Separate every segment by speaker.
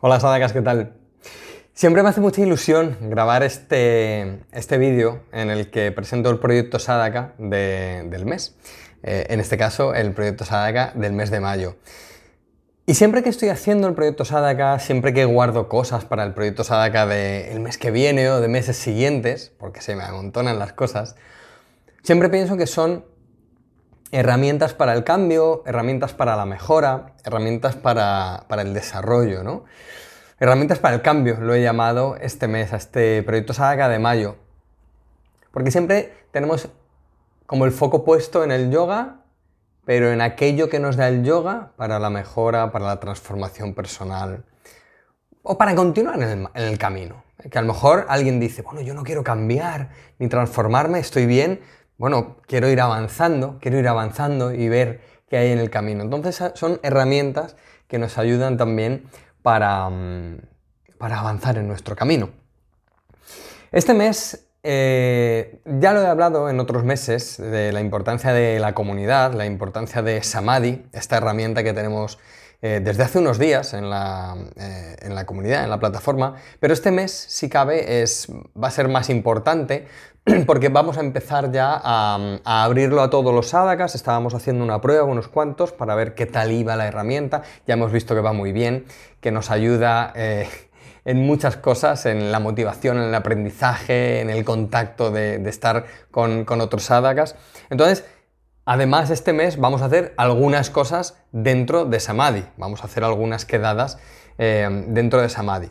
Speaker 1: Hola Sadakas, ¿qué tal? Siempre me hace mucha ilusión grabar este, este vídeo en el que presento el proyecto Sadaka del mes. Eh, en este caso, el proyecto Sadaka del mes de mayo. Y siempre que estoy haciendo el proyecto Sadaka, siempre que guardo cosas para el proyecto Sadaka del mes que viene o de meses siguientes, porque se me amontonan las cosas, siempre pienso que son herramientas para el cambio, herramientas para la mejora, herramientas para, el desarrollo, ¿no? Herramientas para el cambio, lo he llamado este mes, a este proyecto Saga de mayo. Porque siempre tenemos como el foco puesto en el yoga, pero en aquello que nos da el yoga para la mejora, para la transformación personal o para continuar en el, en el camino. Que a lo mejor alguien dice, bueno, yo no quiero cambiar ni transformarme, estoy bien, bueno, quiero ir avanzando, quiero ir avanzando y ver qué hay en el camino. Entonces son herramientas que nos ayudan también para, mm, para avanzar en nuestro camino. Este mes eh, ya lo he hablado en otros meses de la importancia de la comunidad, la importancia de Samadhi, esta herramienta que tenemos eh, desde hace unos días en la, eh, en la, comunidad, en la plataforma, pero este mes, si cabe, es, va a ser más importante porque vamos a empezar ya a, abrirlo a todos los sadakas. Estábamos haciendo una prueba, unos cuantos, para ver qué tal iba la herramienta. Ya hemos visto que va muy bien, que nos ayuda eh, en muchas cosas, en la motivación, en el aprendizaje, en el contacto de, estar con, otros sadakas. Entonces, Además, este mes vamos a hacer algunas cosas dentro de Samadhi. Vamos a hacer algunas quedadas eh, dentro de Samadhi.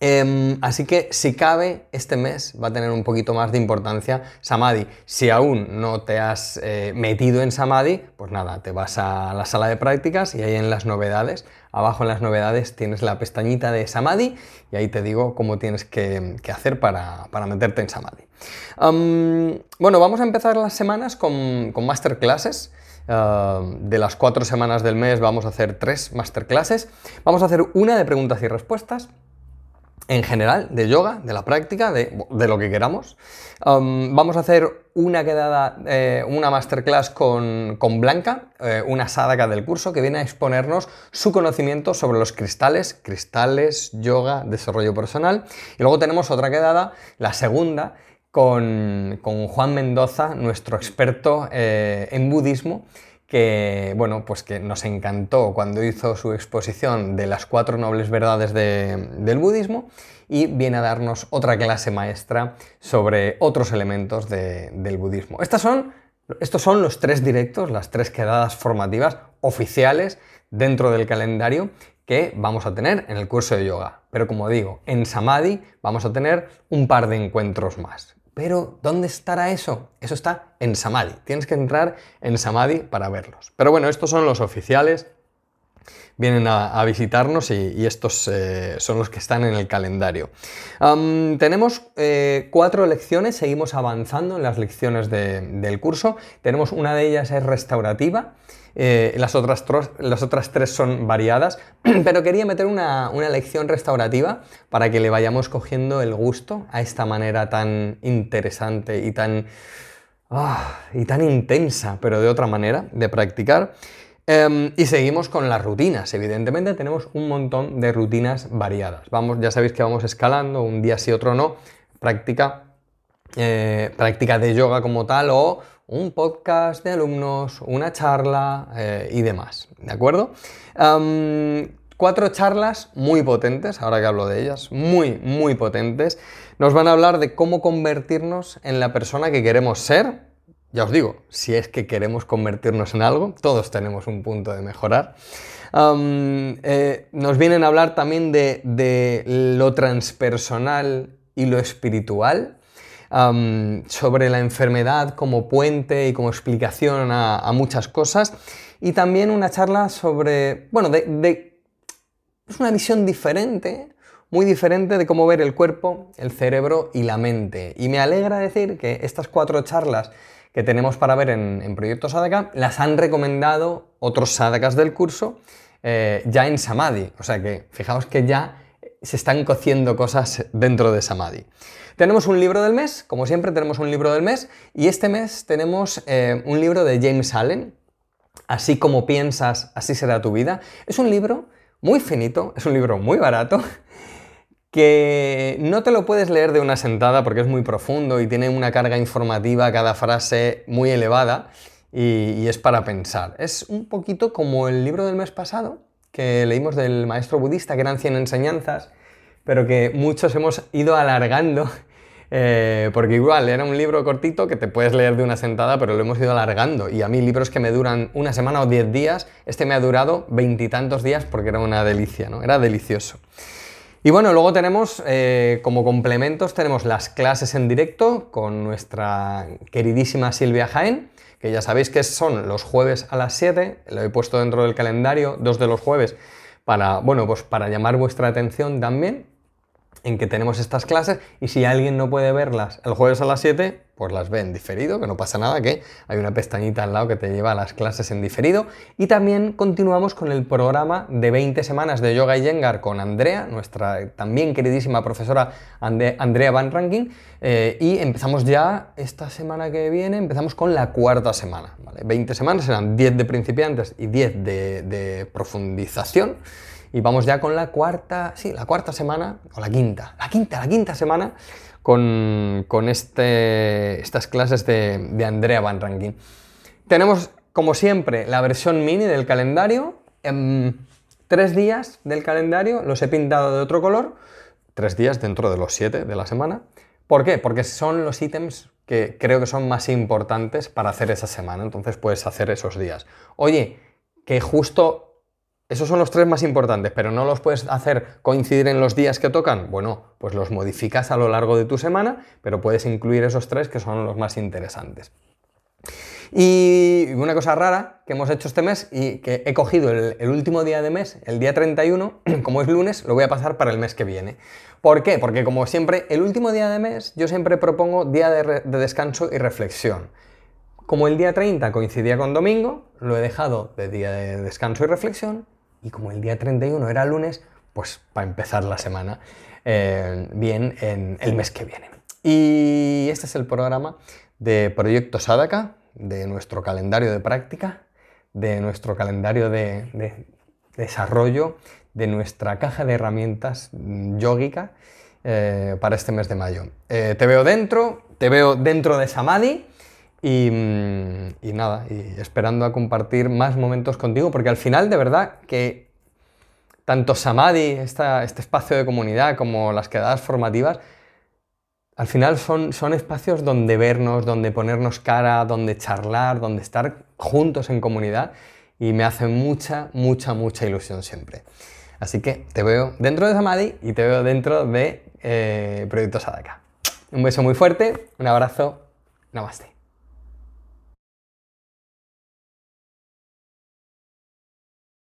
Speaker 1: Em, así que si cabe, este mes va a tener un poquito más de importancia Samadhi. Si aún no te has eh, metido en Samadhi, pues nada, te vas a la sala de prácticas y ahí en las novedades, abajo en las novedades tienes la pestañita de Samadhi y ahí te digo cómo tienes que, hacer para, meterte en Samadhi. bueno, vamos a empezar las semanas con, masterclasses. de las cuatro semanas del mes vamos a hacer tres masterclasses. Vamos a hacer una de preguntas y respuestas, en general, de yoga, de la práctica, de, lo que queramos. Um, vamos a hacer una quedada, eh, una masterclass con, Blanca, eh, una sadaka del curso, que viene a exponernos su conocimiento sobre los cristales, cristales, yoga, desarrollo personal. Y luego tenemos otra quedada, la segunda, con, Juan Mendoza, nuestro experto eh, en budismo, que, bueno, pues que nos encantó cuando hizo su exposición de las cuatro nobles verdades del budismo y viene a darnos otra clase maestra sobre otros elementos del budismo. Estas son, estos son los tres directos, las tres quedadas formativas oficiales dentro del calendario que vamos a tener en el curso de yoga. Pero como digo, en Samadhi vamos a tener un par de encuentros más. Pero, ¿dónde estará eso? Eso está en Samadhi. Tienes que entrar en Samadhi para verlos. Pero bueno, estos son los oficiales. Vienen a, visitarnos y, estos eh, son los que están en el calendario. tenemos eh, cuatro lecciones, seguimos avanzando en las lecciones del curso. Tenemos una de ellas es restaurativa, eh, las, otras las, otras tres son variadas, pero quería meter una, lección restaurativa para que le vayamos cogiendo el gusto a esta manera tan interesante y tan, ah, y tan intensa, pero de otra manera, de practicar. Em, y seguimos con las rutinas. Evidentemente tenemos un montón de rutinas variadas. Vamos, ya sabéis que vamos escalando, un día sí, otro no. Práctica, eh, práctica de yoga como tal o un podcast de alumnos, una charla eh, y demás, ¿de acuerdo? cuatro charlas muy potentes, ahora que hablo de ellas, muy, muy potentes. Nos van a hablar de cómo convertirnos en la persona que queremos ser. Ya os digo, si es que queremos convertirnos en algo, todos tenemos un punto de mejorar. Eh, nos vienen a hablar también de, de lo transpersonal y lo espiritual, sobre la enfermedad como puente y como explicación a, muchas cosas. Y también una charla sobre, bueno, de, es una visión diferente, muy diferente de cómo ver el cuerpo, el cerebro y la mente. Y me alegra decir que estas cuatro charlas que tenemos para ver en, Proyecto Sadaka las han recomendado otros Sadakas del curso eh, ya en Samadhi. O sea que fijaos que ya se están cociendo cosas dentro de Samadhi. Tenemos un libro del mes, como siempre tenemos un libro del mes, y este mes tenemos eh, un libro de James Allen, Así como piensas, así será tu vida. Es un libro muy finito, es un libro muy barato, que no te lo puedes leer de una sentada porque es muy profundo y tiene una carga informativa, cada frase muy elevada y, es para pensar. Es un poquito como el libro del mes pasado que leímos del maestro budista, que eran 100 enseñanzas, pero que muchos hemos ido alargando eh, porque igual era un libro cortito que te puedes leer de una sentada, pero lo hemos ido alargando. Y a mí libros que me duran una semana o diez días, este me ha durado veintitantos días porque era una delicia, ¿no? Era delicioso. Y bueno, luego tenemos eh, como complementos, tenemos las clases en directo con nuestra queridísima Silvia Jaén, que ya sabéis que son los jueves a las 7, lo he puesto dentro del calendario, dos de los jueves, para, bueno, pues para llamar vuestra atención también en que tenemos estas clases y si alguien no puede verlas el jueves a las 7, pues las ve en diferido, que no pasa nada, que hay una pestañita al lado que te lleva a las clases en diferido. Y también continuamos con el programa de 20 semanas de Yoga y Yengar con Andrea, nuestra también queridísima profesora Andrea Van Ranking, eh, y empezamos ya esta semana que viene, empezamos con la cuarta semana. 20 semanas serán 10 de principiantes y 10 de, de profundización. Y vamos ya con la cuarta, sí, la cuarta semana, o la quinta, la quinta, la quinta semana con, este, estas clases de, Andrea Van Rankin. Tenemos, como siempre, la versión mini del calendario. En tres días del calendario los he pintado de otro color, tres días dentro de los siete de la semana. ¿Por qué? Porque son los ítems que creo que son más importantes para hacer esa semana, entonces puedes hacer esos días. Oye, que justo esos son los tres más importantes, pero no los puedes hacer coincidir en los días que tocan. Bueno, pues los modificas a lo largo de tu semana, pero puedes incluir esos tres que son los más interesantes. Y una cosa rara que hemos hecho este mes y que he cogido el, último día de mes, el día 31, como es lunes, lo voy a pasar para el mes que viene. ¿Por qué? Porque como siempre, el último día de mes yo siempre propongo día de, de descanso y reflexión. Como el día 30 coincidía con domingo, lo he dejado de día de descanso y reflexión y como el día 31 era lunes, pues para empezar la semana eh, bien en el mes que viene. Y este es el programa de Proyecto Sadaka, de nuestro calendario de práctica, de nuestro calendario de, desarrollo, de nuestra caja de herramientas yógica eh, para este mes de mayo. Eh, te veo dentro, te veo dentro de Samadhi. Mm, y, nada, y esperando a compartir más momentos contigo, porque al final de verdad que tanto Samadhi, este espacio de comunidad, como las quedadas formativas, al final son, son espacios donde vernos, donde ponernos cara, donde charlar, donde estar juntos en comunidad y me hace mucha, mucha, mucha ilusión siempre. Así que te veo dentro de Samadhi y te veo dentro de eh, Proyecto Sadaka. Un beso muy fuerte, un abrazo, namaste.